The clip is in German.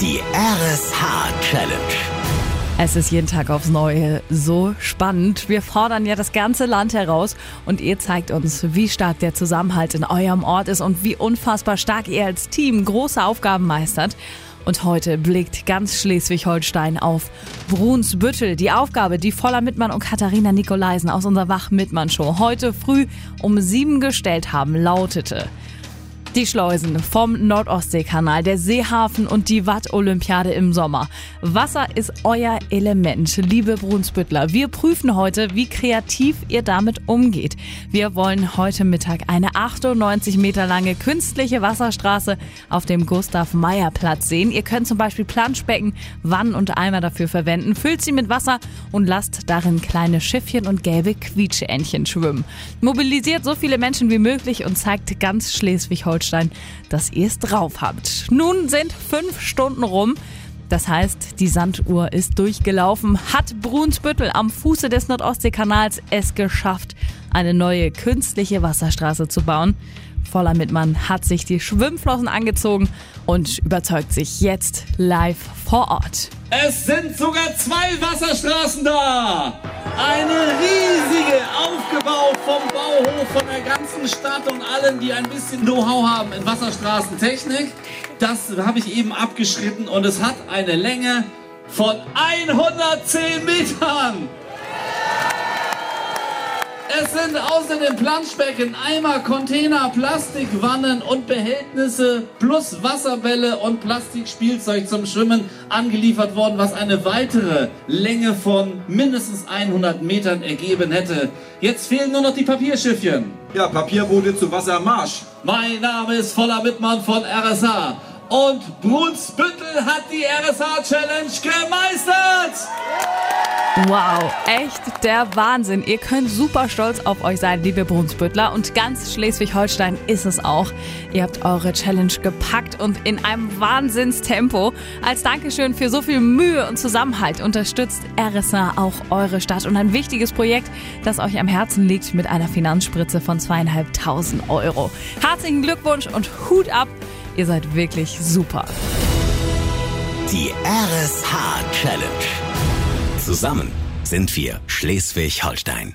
Die RSH Challenge. Es ist jeden Tag aufs Neue so spannend. Wir fordern ja das ganze Land heraus und ihr zeigt uns, wie stark der Zusammenhalt in eurem Ort ist und wie unfassbar stark ihr als Team große Aufgaben meistert. Und heute blickt ganz Schleswig-Holstein auf Brunsbüttel. Die Aufgabe, die Voller Mittmann und Katharina Nikolaisen aus unserer Wach-Mittmann-Show heute früh um sieben gestellt haben, lautete die Schleusen vom Nordostseekanal, der Seehafen und die Watt-Olympiade im Sommer. Wasser ist euer Element, liebe Brunsbüttler. Wir prüfen heute, wie kreativ ihr damit umgeht. Wir wollen heute Mittag eine 98 Meter lange künstliche Wasserstraße auf dem Gustav-Meyer-Platz sehen. Ihr könnt zum Beispiel Planschbecken, Wannen und Eimer dafür verwenden. Füllt sie mit Wasser und lasst darin kleine Schiffchen und gelbe Quietscheentchen schwimmen. Mobilisiert so viele Menschen wie möglich und zeigt ganz Schleswig-Holstein Schleswig-Holstein, dass ihr es drauf habt. Nun sind fünf Stunden rum. Das heißt, die Sanduhr ist durchgelaufen. Hat Brunsbüttel am Fuße des Nordostseekanals es geschafft, eine neue künstliche Wasserstraße zu bauen? Voller Mittmann hat sich die Schwimmflossen angezogen und überzeugt sich jetzt live vor Ort. Es sind sogar zwei Wasserstraßen da! Eine riesige, aufgebaut vom Bauhof, von der ganzen Stadt und allen, die ein bisschen Know-how haben in Wasserstraßentechnik. Das habe ich eben abgeschritten und es hat eine Länge von 110 Metern. Es sind außer den Planschbecken Eimer, Container, Plastikwannen und Behältnisse plus Wasserbälle und Plastikspielzeug zum Schwimmen angeliefert worden, was eine weitere Länge von mindestens 100 Metern ergeben hätte. Jetzt fehlen nur noch die Papierschiffchen. Ja, Papier wurde zu Wassermarsch. Mein Name ist Voller Mittmann von RSA und Brunsbüttel hat die RSA Challenge gemeistert. Wow, echt der Wahnsinn. Ihr könnt super stolz auf euch sein, liebe Brunsbüttler. Und ganz Schleswig-Holstein ist es auch. Ihr habt eure Challenge gepackt und in einem Wahnsinnstempo. Als Dankeschön für so viel Mühe und Zusammenhalt unterstützt RSA auch eure Stadt und ein wichtiges Projekt, das euch am Herzen liegt mit einer Finanzspritze von zweieinhalbtausend Euro. Herzlichen Glückwunsch und Hut ab. Ihr seid wirklich super. Die RSH Challenge. Zusammen sind wir Schleswig-Holstein.